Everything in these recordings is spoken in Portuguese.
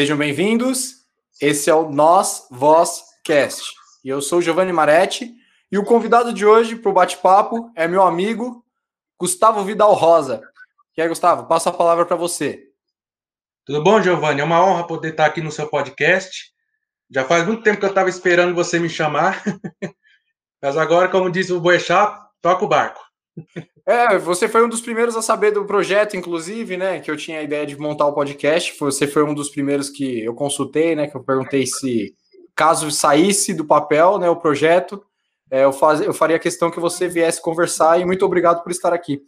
Sejam bem-vindos. Esse é o Nós Voz Cast. E eu sou Giovanni Maretti. E o convidado de hoje para o bate-papo é meu amigo Gustavo Vidal Rosa. E aí, Gustavo, passo a palavra para você. Tudo bom, Giovanni? É uma honra poder estar aqui no seu podcast. Já faz muito tempo que eu estava esperando você me chamar. Mas agora, como disse o Boechat, toca o barco. É, você foi um dos primeiros a saber do projeto, inclusive, né? Que eu tinha a ideia de montar o podcast. Você foi um dos primeiros que eu consultei, né? Que eu perguntei se, caso saísse do papel, né, o projeto, é, eu, faz, eu faria questão que você viesse conversar e muito obrigado por estar aqui.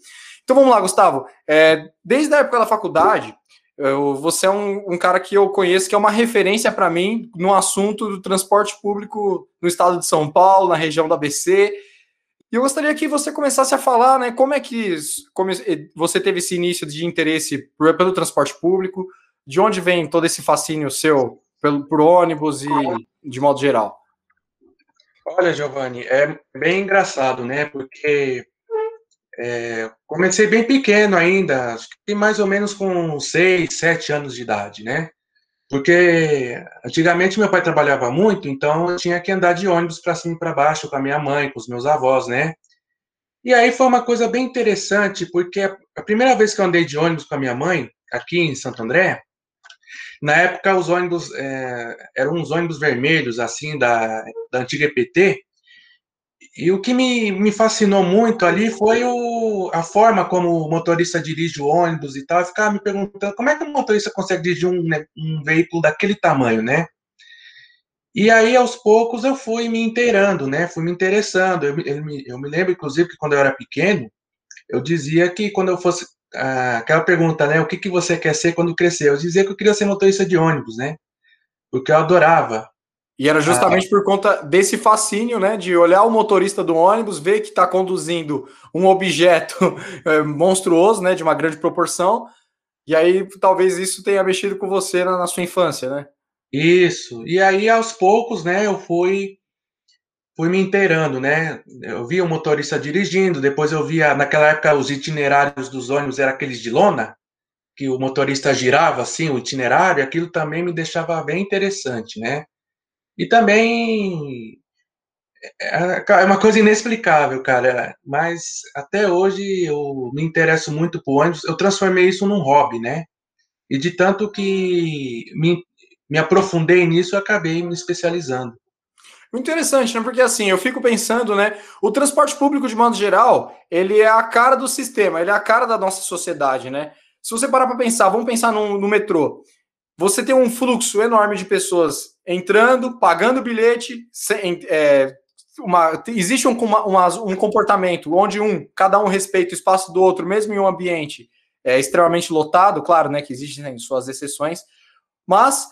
Então vamos lá, Gustavo. É, desde a época da faculdade, eu, você é um, um, cara que eu conheço que é uma referência para mim no assunto do transporte público no estado de São Paulo, na região da ABC. E eu gostaria que você começasse a falar, né, como é que como você teve esse início de interesse pelo transporte público, de onde vem todo esse fascínio seu pelo, por ônibus e de modo geral? Olha, Giovanni, é bem engraçado, né, porque é, comecei bem pequeno ainda, acho que mais ou menos com seis, sete anos de idade, né? Porque antigamente meu pai trabalhava muito, então eu tinha que andar de ônibus para cima e para baixo com a minha mãe, com os meus avós, né? E aí foi uma coisa bem interessante, porque a primeira vez que eu andei de ônibus com a minha mãe, aqui em Santo André, na época os ônibus é, eram uns ônibus vermelhos, assim, da, da antiga EPT, e o que me, me fascinou muito ali foi o, a forma como o motorista dirige o ônibus e tal. Eu ficava me perguntando como é que o motorista consegue dirigir um, né, um veículo daquele tamanho, né? E aí, aos poucos, eu fui me inteirando, né? Fui me interessando. Eu, eu, me, eu me lembro, inclusive, que quando eu era pequeno, eu dizia que quando eu fosse. Ah, aquela pergunta, né? O que, que você quer ser quando crescer? Eu dizia que eu queria ser motorista de ônibus, né? Porque eu adorava e era justamente ah. por conta desse fascínio, né, de olhar o motorista do ônibus, ver que está conduzindo um objeto é, monstruoso, né, de uma grande proporção, e aí talvez isso tenha mexido com você na, na, sua infância, né? Isso. E aí aos poucos, né, eu fui fui me inteirando, né? Eu via o motorista dirigindo, depois eu via naquela época os itinerários dos ônibus eram aqueles de lona, que o motorista girava assim o itinerário, aquilo também me deixava bem interessante, né? E também é, é uma coisa inexplicável, cara. Mas até hoje eu me interesso muito por ônibus. Eu transformei isso num hobby, né? E de tanto que me, me aprofundei nisso, eu acabei me especializando. Interessante, né? Porque assim, eu fico pensando, né? O transporte público, de modo geral, ele é a cara do sistema, ele é a cara da nossa sociedade, né? Se você parar para pensar, vamos pensar no, no metrô. Você tem um fluxo enorme de pessoas entrando, pagando bilhete, sem, é, uma, existe um, uma, um comportamento onde um, cada um respeita o espaço do outro, mesmo em um ambiente é, extremamente lotado, claro, né, que existem suas exceções, mas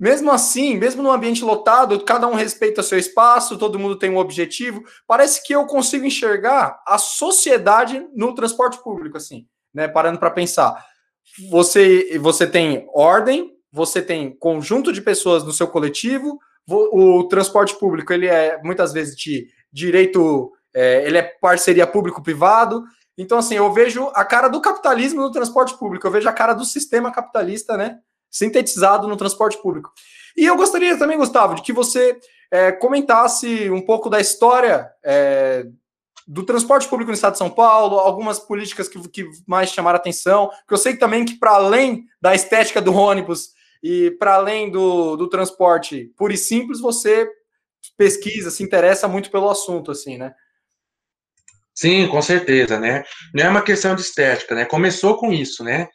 mesmo assim, mesmo num ambiente lotado, cada um respeita seu espaço, todo mundo tem um objetivo. Parece que eu consigo enxergar a sociedade no transporte público, assim, né? Parando para pensar. Você, você tem ordem, você tem conjunto de pessoas no seu coletivo, o transporte público ele é muitas vezes de direito, é, ele é parceria público-privado. Então, assim, eu vejo a cara do capitalismo no transporte público, eu vejo a cara do sistema capitalista, né? Sintetizado no transporte público. E eu gostaria também, Gustavo, de que você é, comentasse um pouco da história é, do transporte público no estado de São Paulo, algumas políticas que, que mais chamaram atenção, que eu sei também que, para além da estética do ônibus, e para além do, do transporte puro e simples, você pesquisa, se interessa muito pelo assunto, assim, né? Sim, com certeza, né? Não é uma questão de estética, né? Começou com isso, né?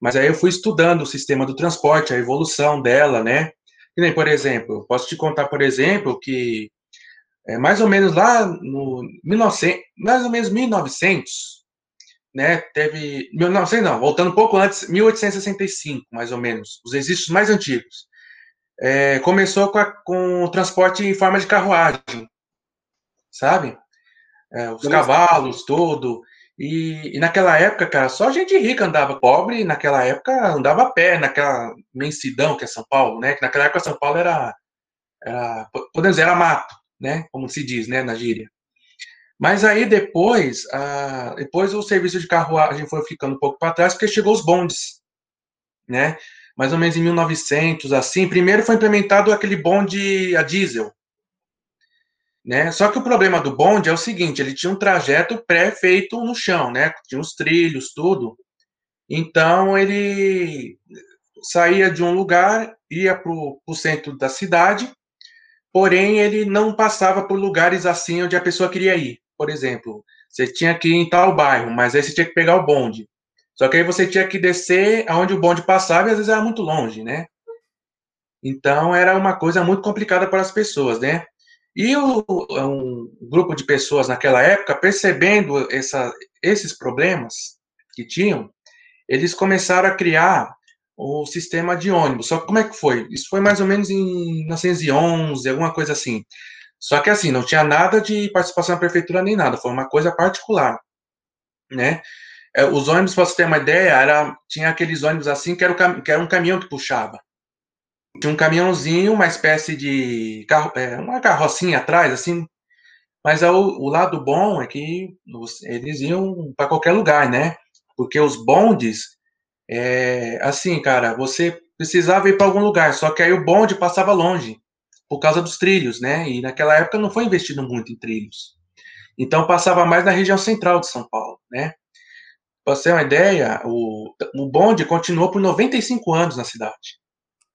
Mas aí eu fui estudando o sistema do transporte, a evolução dela, né? E nem, por exemplo, posso te contar, por exemplo, que é, mais ou menos lá no 1900, mais ou menos 1900, né, teve, não sei não, voltando um pouco antes, 1865, mais ou menos, os registros mais antigos. É, começou com, a, com, o transporte em forma de carruagem, sabe? É, os cavalos, tudo. E, e, naquela época, cara, só gente rica andava, pobre naquela época andava a pé, naquela imensidão que é São Paulo, né? Que naquela época São Paulo era, era podemos dizer, era mato, né? Como se diz, né, na gíria. Mas aí depois, depois o serviço de carruagem foi ficando um pouco para trás, porque chegou os bondes, né? mais ou menos em 1900, assim. Primeiro foi implementado aquele bonde a diesel, né? Só que o problema do bonde é o seguinte, ele tinha um trajeto pré-feito no chão, né? Tinha os trilhos, tudo. Então ele saía de um lugar, ia para o centro da cidade, porém ele não passava por lugares assim onde a pessoa queria ir. Por exemplo, você tinha que ir em tal bairro, mas aí você tinha que pegar o bonde. Só que aí você tinha que descer aonde o bonde passava e às vezes era muito longe, né? Então era uma coisa muito complicada para as pessoas, né? E o, um grupo de pessoas naquela época, percebendo essa, esses problemas que tinham, eles começaram a criar o sistema de ônibus. Só que como é que foi? Isso foi mais ou menos em 1911, alguma coisa assim. Só que assim, não tinha nada de participação da prefeitura nem nada, foi uma coisa particular, né? É, os ônibus, para você ter uma ideia, era, tinha aqueles ônibus assim que era, o, que era um caminhão que puxava. Tinha um caminhãozinho, uma espécie de carro, é, uma carrocinha atrás, assim. Mas o, o lado bom é que eles iam para qualquer lugar, né? Porque os bondes, é, assim, cara, você precisava ir para algum lugar, só que aí o bonde passava longe por causa dos trilhos, né? E naquela época não foi investido muito em trilhos. Então passava mais na região central de São Paulo, né? Para você ter uma ideia, o, o bonde continuou por 95 anos na cidade.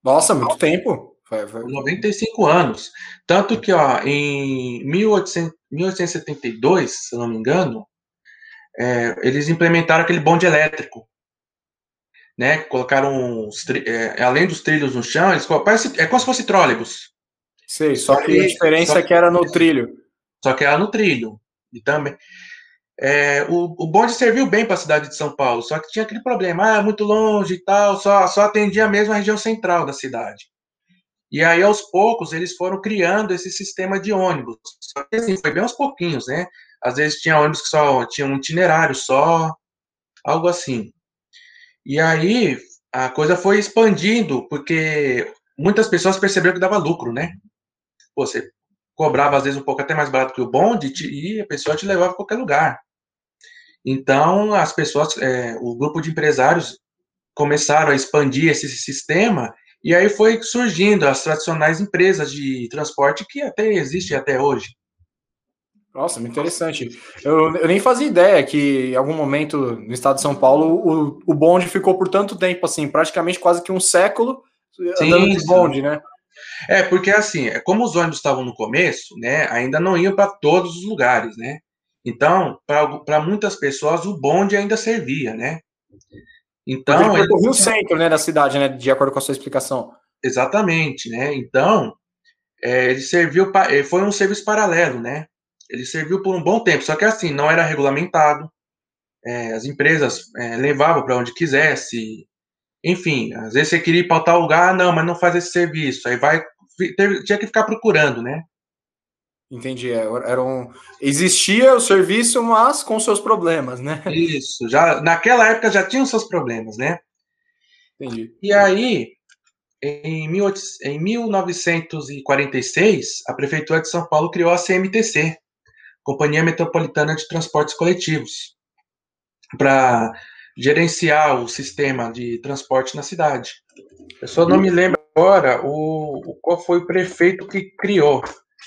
Nossa, muito tempo. Foi, foi. 95 anos. Tanto que, ó, em 1800, 1872, se eu não me engano, é, eles implementaram aquele bonde elétrico. Né? Colocaram, é, além dos trilhos no chão, eles, parece, é como se fosse trólebus. Sei, só, só que, que, a diferença é que era no trilho. Só que era no trilho. E também. É, o, o bonde serviu bem para a cidade de São Paulo, só que tinha aquele problema, ah, muito longe e tal, só, só atendia mesmo a região central da cidade. E aí, aos poucos, eles foram criando esse sistema de ônibus. Só que assim, foi bem aos pouquinhos, né? Às vezes tinha ônibus que só tinha um itinerário só, algo assim. E aí a coisa foi expandindo, porque muitas pessoas perceberam que dava lucro, né? Você cobrava às vezes um pouco até mais barato que o bonde e a pessoa te levava a qualquer lugar. Então, as pessoas, é, o grupo de empresários começaram a expandir esse sistema e aí foi surgindo as tradicionais empresas de transporte que até existem até hoje. Nossa, muito interessante. Eu, eu, nem fazia ideia que em algum momento no estado de São Paulo o, o bonde ficou por tanto tempo assim, praticamente quase que um século andando de bonde, né? É, porque assim, é, como os ônibus estavam no começo, né, ainda não iam para todos os lugares, né? Então, para muitas pessoas, o bonde ainda servia, né? Então. Ele o centro né, da cidade, né? De acordo com a sua explicação. Exatamente, né? Então, é, ele serviu. Pra, foi um serviço paralelo, né? Ele serviu por um bom tempo, só que assim, não era regulamentado. É, as empresas é, levavam para onde quisesse, enfim, às vezes você queria ir para tal lugar, não, mas não faz esse serviço. Aí vai, tinha que ficar procurando, né? Entendi. É, era um... Existia o serviço, mas com seus problemas, né? Isso. Já, naquela época já tinha os seus problemas, né? Entendi. E aí, em, 18... em 1946, a Prefeitura de São Paulo criou a CMTC, Companhia Metropolitana de Transportes Coletivos, para gerenciar o sistema de transporte na cidade. Eu só não me lembro agora o, qual foi o prefeito que criou.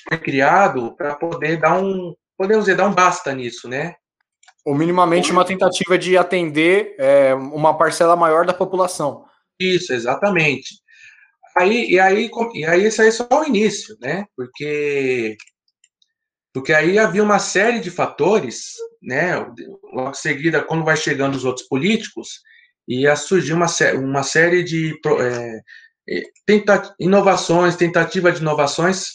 Foi criado para poder dar um, podemos dizer, dar um basta nisso, né? Ou minimamente uma tentativa de atender é, uma parcela maior da população. Isso, exatamente. Aí, e, aí, e aí, isso aí é só o início, né? Porque porque aí havia uma série de fatores, né? Logo em seguida, quando vai chegando os outros políticos, ia surgir uma, uma série de é, tenta, inovações, tentativa de inovações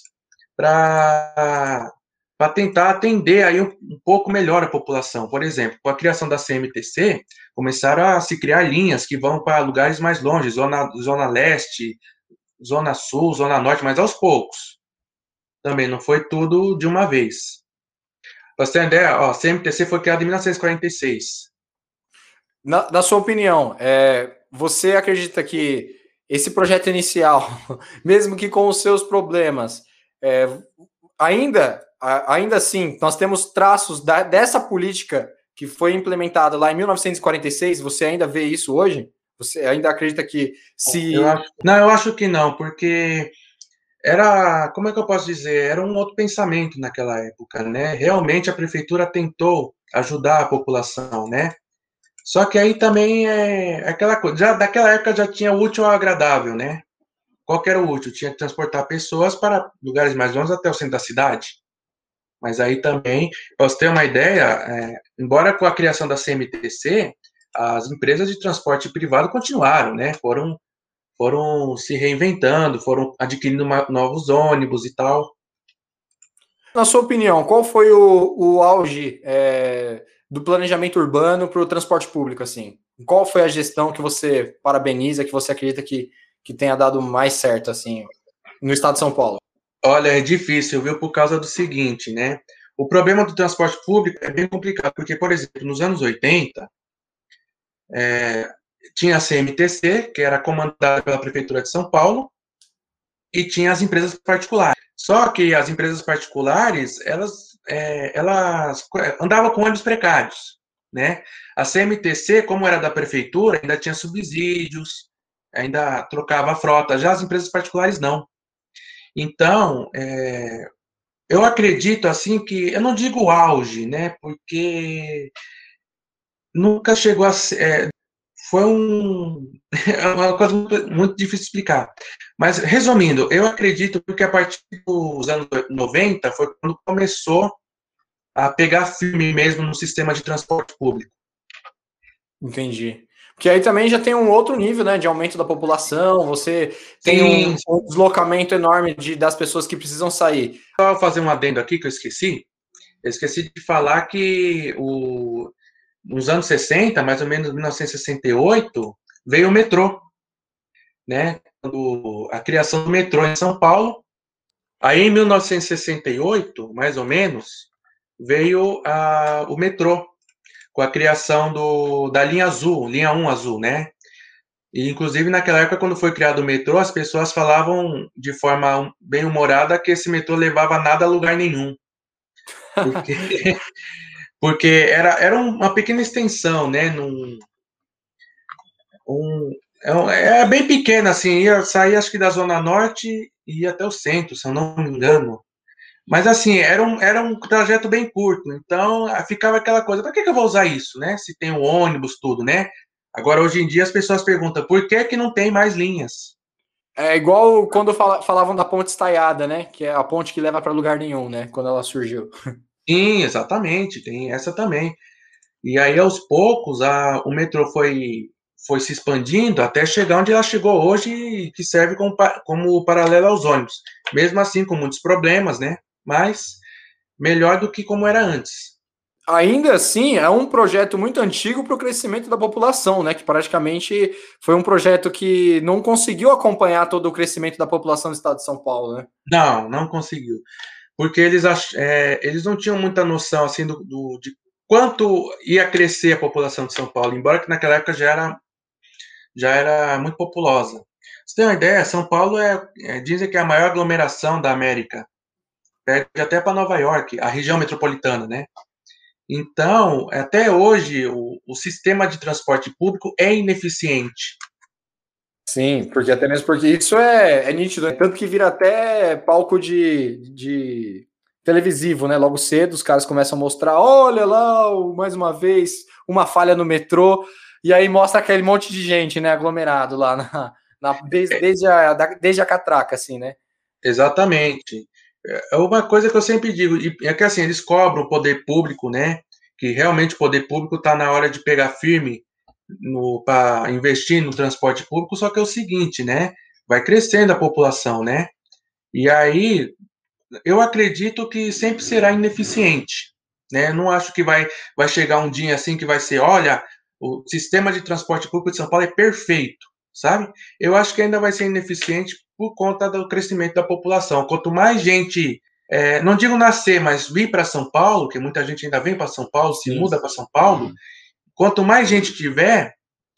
para para tentar atender aí um, um, pouco melhor a população. Por exemplo, com a criação da CMTC, começaram a se criar linhas que vão para lugares mais longe, zona, zona leste, zona sul, zona norte, mas aos poucos também, não foi tudo de uma vez. Pra você ter uma ideia, ó, a CMTC foi criada em 1946. Na, na sua opinião, é, você acredita que esse projeto inicial, mesmo que com os seus problemas, é, ainda, ainda assim, nós temos traços da, dessa política que foi implementada lá em 1946, você ainda vê isso hoje? Você ainda acredita que se. Eu acho... Não, eu acho que não, porque era, como é que eu posso dizer? Era um outro pensamento naquela época, né? Realmente a prefeitura tentou ajudar a população, né? Só que aí também é aquela coisa, já daquela época já tinha útil ao agradável, né? Qual era o útil? Tinha que transportar pessoas para lugares mais longe até o centro da cidade. Mas aí também, para você ter uma ideia, é, embora com a criação da CMTC, as empresas de transporte privado continuaram, né? Foram, foram se reinventando, foram adquirindo novos ônibus e tal. Na sua opinião, qual foi o, o auge é, do planejamento urbano para o transporte público? Assim, qual foi a gestão que você parabeniza, que você acredita que, que tenha dado mais certo assim no estado de São Paulo? Olha, é difícil, viu? Por causa do seguinte, né? O problema do transporte público é bem complicado, porque, por exemplo, nos anos 80, é, tinha a CMTC, que era comandada pela Prefeitura de São Paulo, e tinha as empresas particulares. Só que as empresas particulares, elas, é, elas andavam com ônibus precários, né? A CMTC, como era da prefeitura, ainda tinha subsídios, ainda trocava a frota. Já as empresas particulares não. Então, é, eu acredito assim que eu não digo auge, né? Porque nunca chegou a ser. É, foi um, é uma coisa muito, muito, difícil de explicar. Mas, resumindo, eu acredito que a partir dos anos 90 foi quando começou a pegar firme mesmo no sistema de transporte público. Entendi. Porque aí também já tem um outro nível, né, de aumento da população, você tem um, um, deslocamento enorme de, das pessoas que precisam sair. Só fazer um adendo aqui que eu esqueci. Eu esqueci de falar que o, nos anos 60, mais ou menos 1968, veio o metrô, né? Quando a criação do metrô em São Paulo. Aí em 1968, mais ou menos, veio a, o metrô, com a criação do, da linha azul, linha 1 azul, né? E, inclusive, naquela época, quando foi criado o metrô, as pessoas falavam de forma bem humorada que esse metrô levava nada a lugar nenhum. Porque porque era, era uma pequena extensão, né? Num, um, é, é bem pequena, assim, ia sair acho que da Zona Norte e ia até o centro, se eu não me engano. Mas assim, era um, era um trajeto bem curto, então ficava aquela coisa, para que, que eu vou usar isso, né? Se tem o um ônibus, tudo, né? Agora, hoje em dia, as pessoas perguntam, por que, que não tem mais linhas? É igual quando falavam da ponte estaiada, né? Que é a ponte que leva para lugar nenhum, né? Quando ela surgiu. Sim, exatamente, tem essa também. E aí, aos poucos, a, o metrô foi, foi se expandindo até chegar onde ela chegou hoje, que serve como, como paralelo aos ônibus. Mesmo assim, com muitos problemas, né? Mas melhor do que como era antes. Ainda assim, é um projeto muito antigo para o crescimento da população, né? Que praticamente foi um projeto que não conseguiu acompanhar todo o crescimento da população do estado de São Paulo, né? Não, não conseguiu porque eles, é, eles não tinham muita noção assim do, do, de quanto ia crescer a população de São Paulo, embora que naquela época já era, já era muito populosa. Você tem uma ideia? São Paulo é, é dizem que é a maior aglomeração da América, perde até para Nova York, a região metropolitana, né? Então, até hoje, o, o sistema de transporte público é ineficiente. Sim, porque até mesmo porque isso é, é nítido, né? tanto que vira até palco de, de televisivo, né? Logo cedo os caras começam a mostrar, olha lá, mais uma vez, uma falha no metrô, e aí mostra aquele monte de gente, né, aglomerado lá na, na desde, desde, a, desde a catraca, assim, né? Exatamente. É uma coisa que eu sempre digo, é que assim, eles cobram o poder público, né? Que realmente o poder público está na hora de pegar firme para investir no transporte público, só que é o seguinte, né? Vai crescendo a população, né? E aí eu acredito que sempre será ineficiente, né? Não acho que vai, vai chegar um dia assim que vai ser, olha, o sistema de transporte público de São Paulo é perfeito, sabe? Eu acho que ainda vai ser ineficiente por conta do crescimento da população. Quanto mais gente, é, não digo nascer, mas vir para São Paulo, que muita gente ainda vem para São Paulo, se Sim. muda para São Paulo, Quanto mais gente tiver,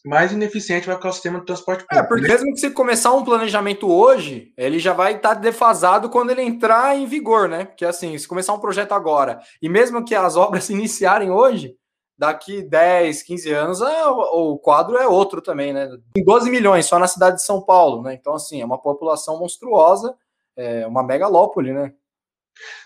mais ineficiente vai ficar o sistema de transporte público. É, porque mesmo que você começar um planejamento hoje, ele já vai estar defasado quando ele entrar em vigor, né? Porque assim, se começar um projeto agora, e mesmo que as obras se iniciarem hoje, daqui 10, 15 anos é, o quadro é outro também, né? Tem 12 milhões só na cidade de São Paulo, né? Então, assim, é uma população monstruosa, é uma megalópole, né?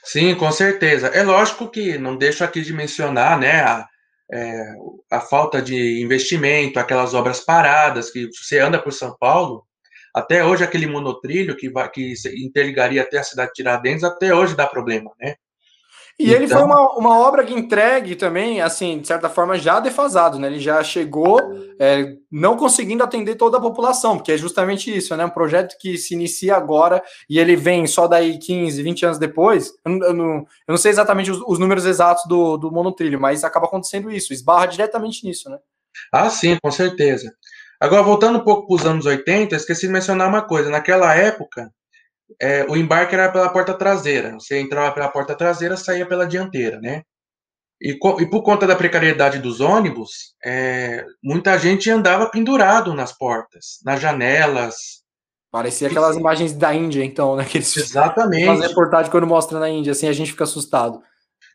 Sim, com certeza. É lógico que não deixo aqui de mencionar, né, a, é, a falta de investimento, aquelas obras paradas, que você anda por São Paulo, até hoje aquele monotrilho que, vai, que interligaria até a cidade de Tiradentes, até hoje dá problema, né? E então... ele foi uma, uma obra que entregue também, assim, de certa forma, já defasado, né? Ele já chegou é, não conseguindo atender toda a população, porque é justamente isso, né? Um projeto que se inicia agora e ele vem só daí 15, 20 anos depois. Eu não, eu não, eu não sei exatamente os, os, números exatos do, do monotrilho, mas acaba acontecendo isso, esbarra diretamente nisso, né? Ah, sim, com certeza. Agora, voltando um pouco para os anos 80, esqueci de mencionar uma coisa. Naquela época, é, o embarque era pela porta traseira. Você entrava pela porta traseira, saía pela dianteira, né? E, e por conta da precariedade dos ônibus, é, muita gente andava pendurado nas portas, nas janelas. Parecia aquelas imagens da Índia, então, né? Que eles Exatamente. Fazem reportagem quando mostra na Índia, assim a gente fica assustado.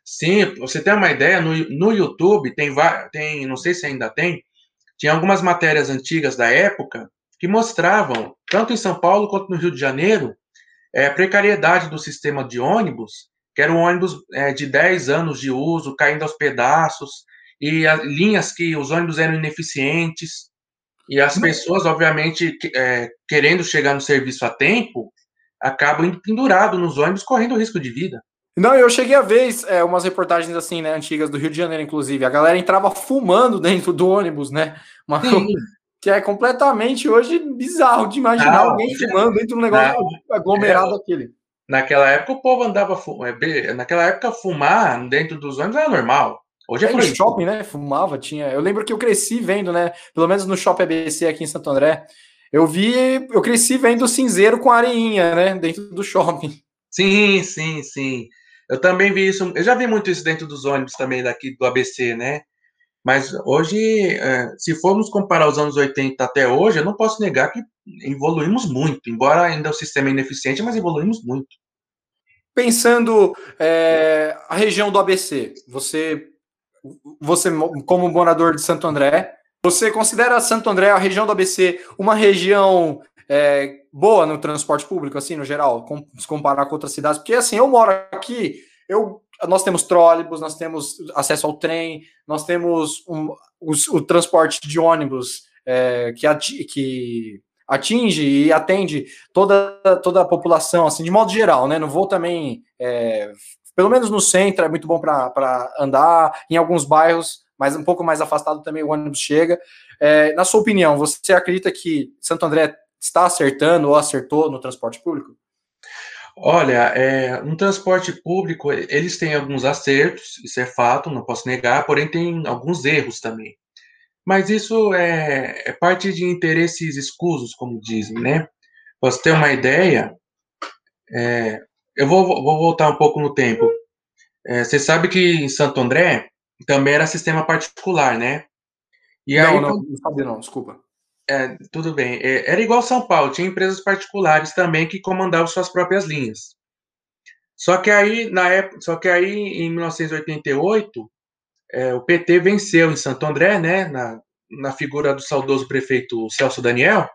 Sim, você tem uma ideia, no, no YouTube tem, tem, não sei se ainda tem, tinha algumas matérias antigas da época que mostravam, tanto em São Paulo quanto no Rio de Janeiro, é, a precariedade do sistema de ônibus, que era um ônibus é, de 10 anos de uso, caindo aos pedaços, e a, linhas que os ônibus eram ineficientes, e as pessoas, obviamente, é, querendo chegar no serviço a tempo, acabam indo pendurado nos ônibus, correndo risco de vida. Não, eu cheguei a ver é, umas reportagens assim, né, antigas do Rio de Janeiro, inclusive. A galera entrava fumando dentro do ônibus, né? Uma, que é completamente hoje bizarro de imaginar não, alguém fumando dentro de um negócio não, aglomerado é, aquele. Naquela época o povo andava é, naquela época fumar dentro dos ônibus era normal. Hoje é, é shopping, né? Fumava, tinha. Eu lembro que eu cresci vendo, né? Pelo menos no shopping ABC aqui em Santo André, eu vi, eu cresci vendo cinzeiro com areinha, né? Dentro do shopping. Sim, sim, sim. Eu também vi isso. Eu já vi muito isso dentro dos ônibus também daqui do ABC, né? Mas hoje, é, se formos comparar os anos 80 até hoje, eu não posso negar que evoluímos muito, embora ainda o sistema é ineficiente, mas evoluímos muito. Pensando é, a região do ABC, você, você como morador de Santo André, você considera Santo André, a região do ABC, uma região é, boa no transporte público, assim, no geral, se comparar com outras cidades? Porque, assim, eu moro aqui, eu nós temos trólebus, nós temos acesso ao trem, nós temos um, o, o, transporte de ônibus é, que, ati, que, atinge e atende toda, toda a população, assim, de modo geral, né? Não vou também, é, pelo menos no centro, é muito bom para andar, em alguns bairros, mas um pouco mais afastado também o ônibus chega. É, na sua opinião, você acredita que Santo André está acertando ou acertou no transporte público? Olha, é, no transporte público, eles têm alguns acertos, isso é fato, não posso negar, porém tem alguns erros também. Mas isso é, é parte de interesses escusos, como dizem, né? Pra você ter uma ideia, é, eu vou, vou, voltar um pouco no tempo. É, você sabe que em Santo André também era sistema particular, né? E não, aí, não, não sabia não, desculpa. É, tudo bem. É, era igual São Paulo, tinha empresas particulares também que comandavam suas próprias linhas. Só que aí, na época, só que aí, em 1988, é, o PT venceu em Santo André, né, na, na figura do saudoso prefeito Celso Daniel,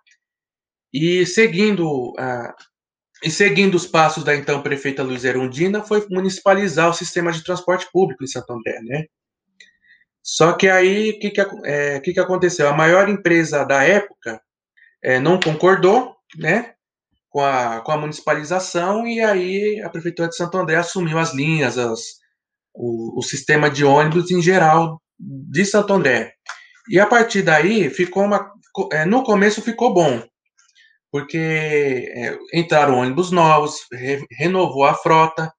e seguindo e seguindo os passos da então prefeita Luiz Erundina, foi municipalizar o sistema de transporte público em Santo André, né? Só que aí, o que, que, é, que, que aconteceu? A maior empresa da época é, não concordou, né, com a, com a municipalização, e aí a Prefeitura de Santo André assumiu as linhas, as, o, o sistema de ônibus em geral de Santo André. E a partir daí, ficou uma, é, no começo ficou bom, porque é, entraram ônibus novos, re, renovou a frota,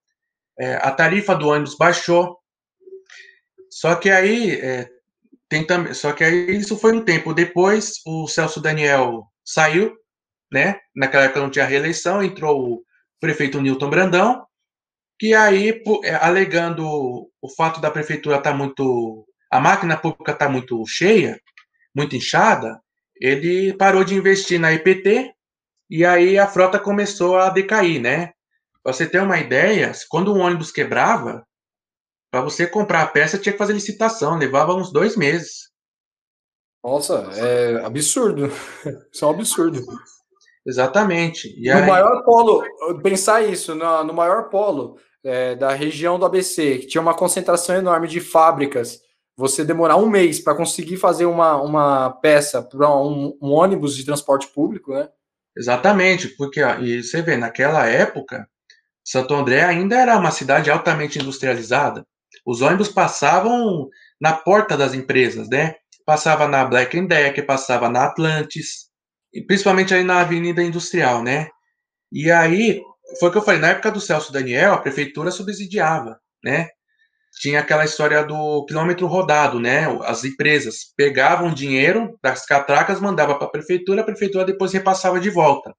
é, a tarifa do ônibus baixou, só que aí é, tem também, só que aí isso foi um tempo depois. O Celso Daniel saiu, né? Naquela época não tinha reeleição, entrou o prefeito Newton Brandão, que aí é, alegando o fato da prefeitura estar tá muito, a máquina pública estar tá muito cheia, muito inchada, ele parou de investir na IPT e aí a frota começou a decair, né? Pra você ter uma ideia, quando um ônibus quebrava, para você comprar a peça tinha que fazer licitação, levava uns dois meses. Nossa, é absurdo. Isso é um absurdo. Exatamente. E no aí... maior polo, pensar isso, no, no maior polo é, da região do ABC, que tinha uma concentração enorme de fábricas, você demorar um mês para conseguir fazer uma, uma peça para um, um, ônibus de transporte público, né? Exatamente, porque ó, e você vê, naquela época, Santo André ainda era uma cidade altamente industrializada. Os ônibus passavam na porta das empresas, né? Passava na Black Decker, passava na Atlantis, e principalmente aí na Avenida Industrial, né? E aí, foi o que eu falei, na época do Celso Daniel, a prefeitura subsidiava, né? Tinha aquela história do quilômetro rodado, né? As empresas pegavam dinheiro das catracas, mandava para a prefeitura, a prefeitura depois repassava de volta.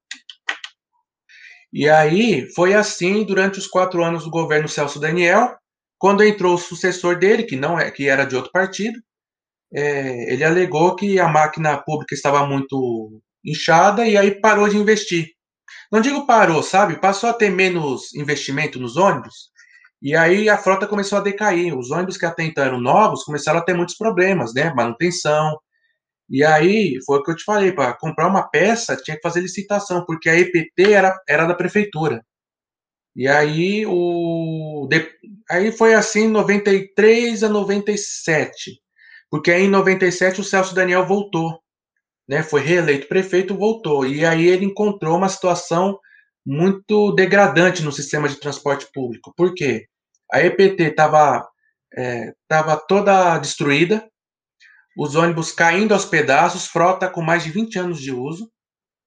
E aí foi assim durante os quatro anos do governo Celso Daniel, quando entrou o sucessor dele, que não é, que era de outro partido, é, ele alegou que a máquina pública estava muito inchada e aí parou de investir. Não digo parou, sabe? Passou a ter menos investimento nos ônibus. E aí a frota começou a decair. Os ônibus que até então eram novos começaram a ter muitos problemas, né? Manutenção. E aí foi o que eu te falei, para comprar uma peça tinha que fazer licitação, porque a EPT era, era da prefeitura. E aí o aí foi assim 93 a 97. Porque aí em 97 o Celso Daniel voltou né, foi reeleito prefeito, voltou. E aí ele encontrou uma situação muito degradante no sistema de transporte público. Por quê? A EPT estava é, tava toda destruída, os ônibus caindo aos pedaços, frota com mais de 20 anos de uso.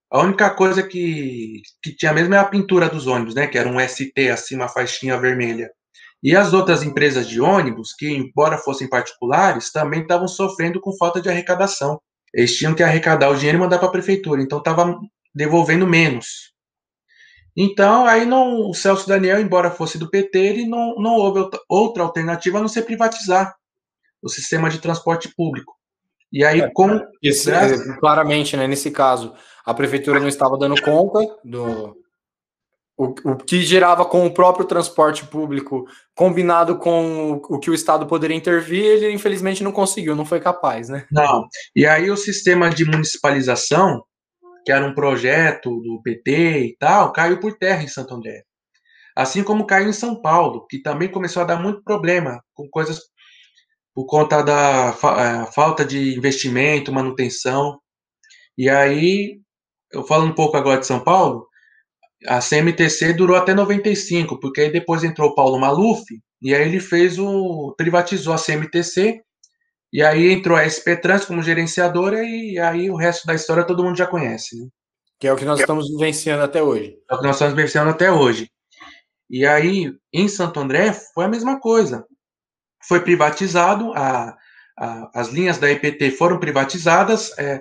A única coisa que, que tinha mesmo é a pintura dos ônibus, né? Que era um ST, assim, uma faixinha vermelha. E as outras empresas de ônibus, que embora fossem particulares, também estavam sofrendo com falta de arrecadação. Eles tinham que arrecadar o dinheiro e mandar para a prefeitura, então estava devolvendo menos. Então, aí não, o Celso Daniel, embora fosse do PT, ele não, não houve outra alternativa a não ser privatizar o sistema de transporte público. E aí, é, com. Esse, né? claramente, né, nesse caso, a prefeitura não estava dando conta do, o, o que gerava com o próprio transporte público, combinado com o que o Estado poderia intervir, ele infelizmente não conseguiu, não foi capaz, né? Não. E aí o sistema de municipalização, que era um projeto do PT e tal, caiu por terra em Santo André. Assim como caiu em São Paulo, que também começou a dar muito problema com coisas por conta da fa é, falta de investimento, manutenção. E aí, eu falo um pouco agora de São Paulo, a CMTC durou até 95, porque aí depois entrou o Paulo Maluf, e aí ele fez o. privatizou a CMTC, e aí entrou a SP Trans como gerenciadora, e aí o resto da história todo mundo já conhece. Né? Que é o que nós estamos vivenciando até hoje. É o que nós estamos vivenciando até hoje. E aí, em Santo André, foi a mesma coisa. Foi privatizado, a, a as linhas da EPT foram privatizadas, é,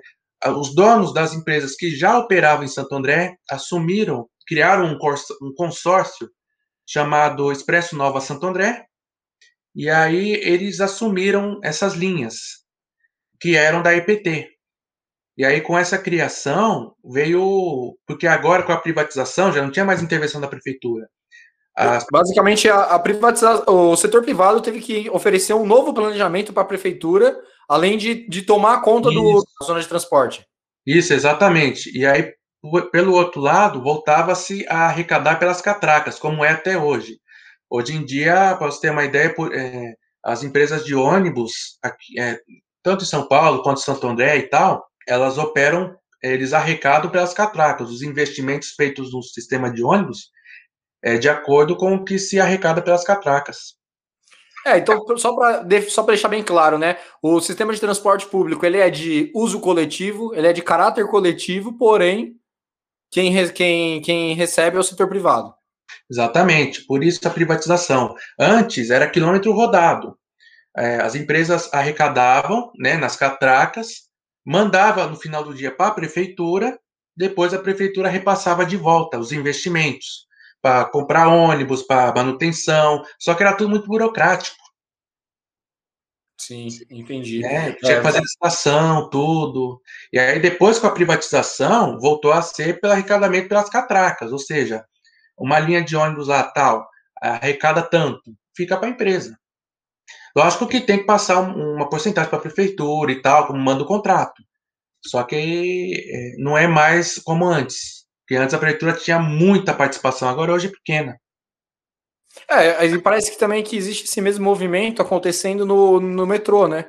os donos das empresas que já operavam em Santo André assumiram criaram um, consórcio chamado Expresso Nova Santo André, e aí eles assumiram essas linhas, que eram da EPT. E aí, com essa criação, veio. Porque agora, com a privatização, já não tinha mais intervenção da prefeitura. As... Basicamente, a, a privatização, o setor privado teve que oferecer um novo planejamento para a prefeitura, além de, de tomar conta do, da zona de transporte. Isso, exatamente. E aí, pelo outro lado, voltava-se a arrecadar pelas catracas, como é até hoje. Hoje em dia, para você ter uma ideia, é, as empresas de ônibus, aqui, é, tanto em São Paulo quanto em Santo André e tal, elas operam, eles arrecadam pelas catracas. Os investimentos feitos no sistema de ônibus é de acordo com o que se arrecada pelas catracas. É, então, só para só deixar bem claro, né? O sistema de transporte público ele é de uso coletivo, ele é de caráter coletivo, porém quem, quem, quem recebe é o setor privado. Exatamente, por isso a privatização. Antes era quilômetro rodado. É, as empresas arrecadavam né, nas catracas, mandava no final do dia para a prefeitura, depois a prefeitura repassava de volta os investimentos para comprar ônibus, para manutenção, só que era tudo muito burocrático. Sim, entendi. É, tinha que fazer licitação, tudo. E aí, depois com a privatização, voltou a ser pelo arrecadamento pelas catracas, ou seja, uma linha de ônibus lá tal, arrecada tanto, fica para a empresa. Lógico que tem que passar uma porcentagem para a prefeitura e tal, como manda o contrato. Só que é, não é mais como antes. Porque antes a prefeitura tinha muita participação, agora hoje é pequena. É, e parece que também que existe esse mesmo movimento acontecendo no, no metrô, né?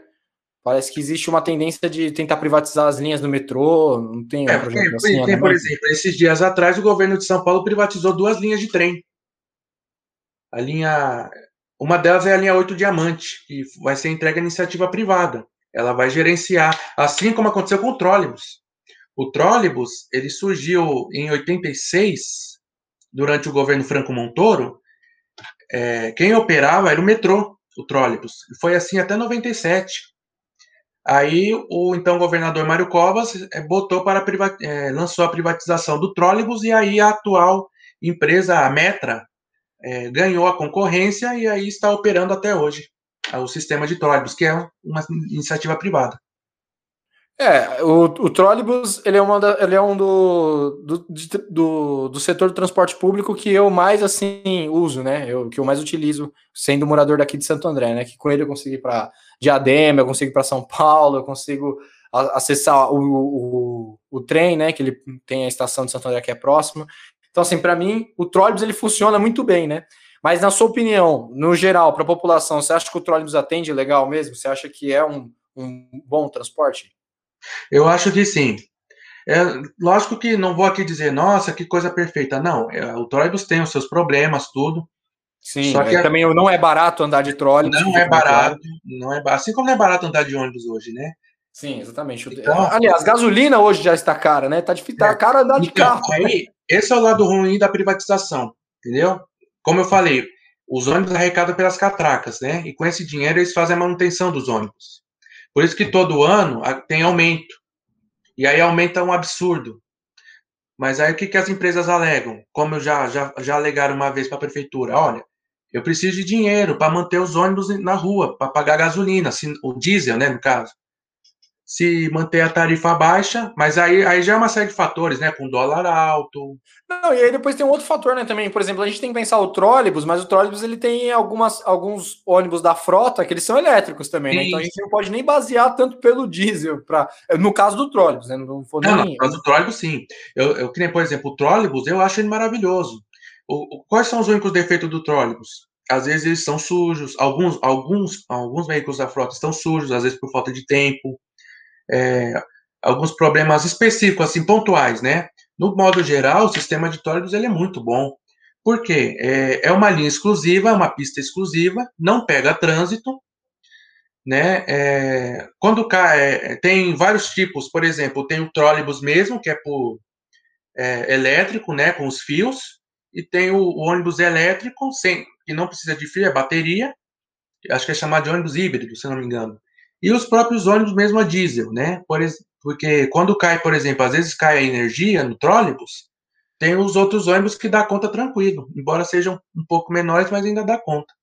Parece que existe uma tendência de tentar privatizar as linhas do metrô, não tem é, projeto assim, tem, né? por exemplo, esses dias atrás o governo de São Paulo privatizou duas linhas de trem. A linha uma delas é a linha 8 Diamante, que vai ser entregue à iniciativa privada. Ela vai gerenciar, assim como aconteceu com o trólebus. O trólebus, ele surgiu em 86, durante o governo Franco Montoro. É, quem operava era o metrô, o trólebus. Foi assim até 97. Aí o então governador Mário Covas é, botou para é, lançou a privatização do trólebus e aí a atual empresa, a Metra, é, ganhou a concorrência e aí está operando até hoje o sistema de trólebus, que é uma iniciativa privada. É, o, o trólebus ele é, uma da, ele é um do, do, do, do, setor do transporte público que eu mais assim uso, né? Eu, que eu mais utilizo, sendo morador daqui de Santo André, né? Que com ele eu consigo ir para Diadema, eu consigo ir para São Paulo, eu consigo acessar o, o, o, trem, né? Que ele tem a estação de Santo André que é próxima. Então, assim, para mim, o trólebus ele funciona muito bem, né? Mas, na sua opinião, no geral, para a população, você acha que o trólebus atende legal mesmo? Você acha que é um, um bom transporte? Eu acho que sim. É, lógico que não vou aqui dizer, nossa, que coisa perfeita. Não, é, o trólebus tem os seus problemas, tudo. Sim, Só que é, também não é barato andar de trólebus. Não é barato, não é assim como não é barato andar de ônibus hoje, né? Sim, exatamente. Então, Aliás, gasolina hoje já está cara, né? Tá, difícil, tá é. cara andar de então, carro. Aí, esse é o lado ruim da privatização, entendeu? Como eu falei, os ônibus arrecadam pelas catracas, né? E com esse dinheiro eles fazem a manutenção dos ônibus. Por isso que todo ano tem aumento. E aí aumenta um absurdo. Mas aí o que, que as empresas alegam? Como eu já, já, já alegaram uma vez para a prefeitura, olha, eu preciso de dinheiro para manter os ônibus na rua, para pagar gasolina, o diesel, né, no caso se manter a tarifa baixa, mas aí, aí já é uma série de fatores, né? Com dólar alto. Não, e aí depois tem um outro fator, né? Também, por exemplo, a gente tem que pensar o trólebus, mas o trólebus ele tem algumas, alguns ônibus da frota que eles são elétricos também, né? Então a gente não pode nem basear tanto pelo diesel, pra, no caso do trólebus, né? Não, for não, nem... no caso do trólebus, sim. Eu, eu que nem, por exemplo, o trólebus, eu acho ele maravilhoso. O, o, quais são os únicos defeitos do trólebus? Às vezes eles são sujos, alguns, alguns, alguns veículos da frota estão sujos, às vezes por falta de tempo é, alguns problemas específicos, assim, pontuais, né? No modo geral, o sistema de trólebus ele é muito bom. Por quê? É, é uma linha exclusiva, é uma pista exclusiva, não pega trânsito, né? É, quando cai, é, tem vários tipos, por exemplo, tem o trólebus mesmo, que é por é, elétrico, né, com os fios, e tem o, o, ônibus elétrico, sem, que não precisa de fio, é bateria, acho que é chamado de ônibus híbrido, se não me engano. E os próprios ônibus mesmo a diesel, né? Por, porque quando cai, por exemplo, às vezes cai a energia no trólebus, tem os outros ônibus que dá conta tranquilo, embora sejam um pouco menores, mas ainda dá conta.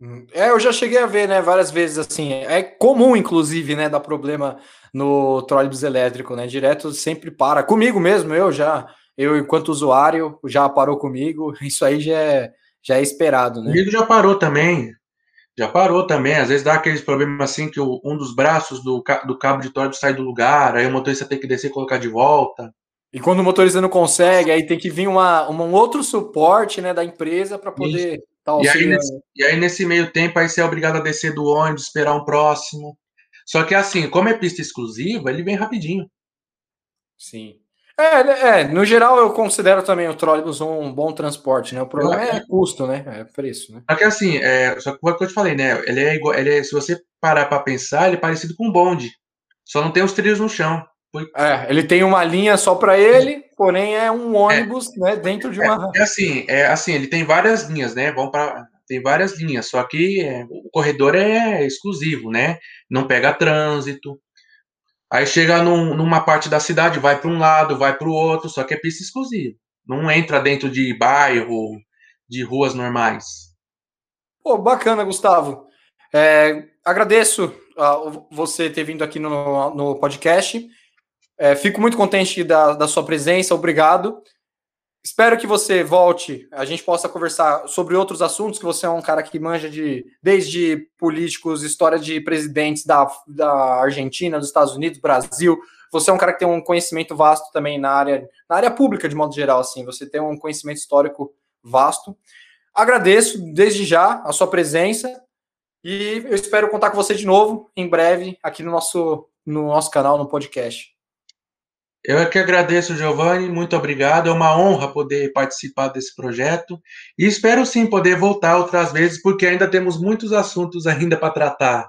Hum, é, eu já cheguei a ver, né, várias vezes assim. É comum, inclusive, né, dar problema no trólebus elétrico, né? Direto sempre para. Comigo mesmo, eu já, eu enquanto usuário, já parou comigo. Isso aí já é, já é esperado, né? Comigo já parou também. Já parou também, às vezes dá aqueles problemas assim que o, um dos braços do, do cabo de torque sai do lugar, aí o motorista tem que descer e colocar de volta. E quando o motorista não consegue, aí tem que vir uma, um outro suporte né, da empresa para poder estar tá e, aí, nesse, e aí, nesse meio tempo, aí você é obrigado a descer do ônibus, esperar um próximo. Só que assim, como é pista exclusiva, ele vem rapidinho. Sim. É, né, é, no geral eu considero também o trólebus um bom transporte, né? O problema é, é custo, né? É preço, né? Só que assim, é, só que o que eu te falei, né? Ele é igual, ele é, se você parar para pensar, ele é parecido com um bonde. Só não tem os trilhos no chão. É, ele tem uma linha só para ele, porém é um ônibus, é, né, dentro de uma É, assim, é assim, ele tem várias linhas, né? Vão para tem várias linhas, só que é, o corredor é exclusivo, né? Não pega trânsito, Aí chega num, numa parte da cidade, vai para um lado, vai para o outro, só que é pista exclusiva. Não entra dentro de bairro, de ruas normais. Pô, bacana, Gustavo. É, agradeço uh, você ter vindo aqui no, no podcast. É, fico muito contente da, da sua presença, obrigado. Espero que você volte, a gente possa conversar sobre outros assuntos, que você é um cara que manja de desde políticos, história de presidentes da, da Argentina, dos Estados Unidos, Brasil. Você é um cara que tem um conhecimento vasto também na área, na área pública, de modo geral, assim. Você tem um conhecimento histórico vasto. Agradeço desde já a sua presença e eu espero contar com você de novo em breve aqui no nosso, no nosso canal, no podcast. Eu é que agradeço, Giovanni, muito obrigado. É uma honra poder participar desse projeto e espero sim poder voltar outras vezes, porque ainda temos muitos assuntos ainda para tratar.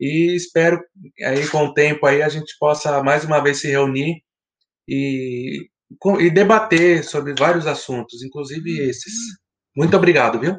E espero aí com o tempo aí a gente possa mais uma vez se reunir e, e debater sobre vários assuntos, inclusive esses. Muito obrigado, viu?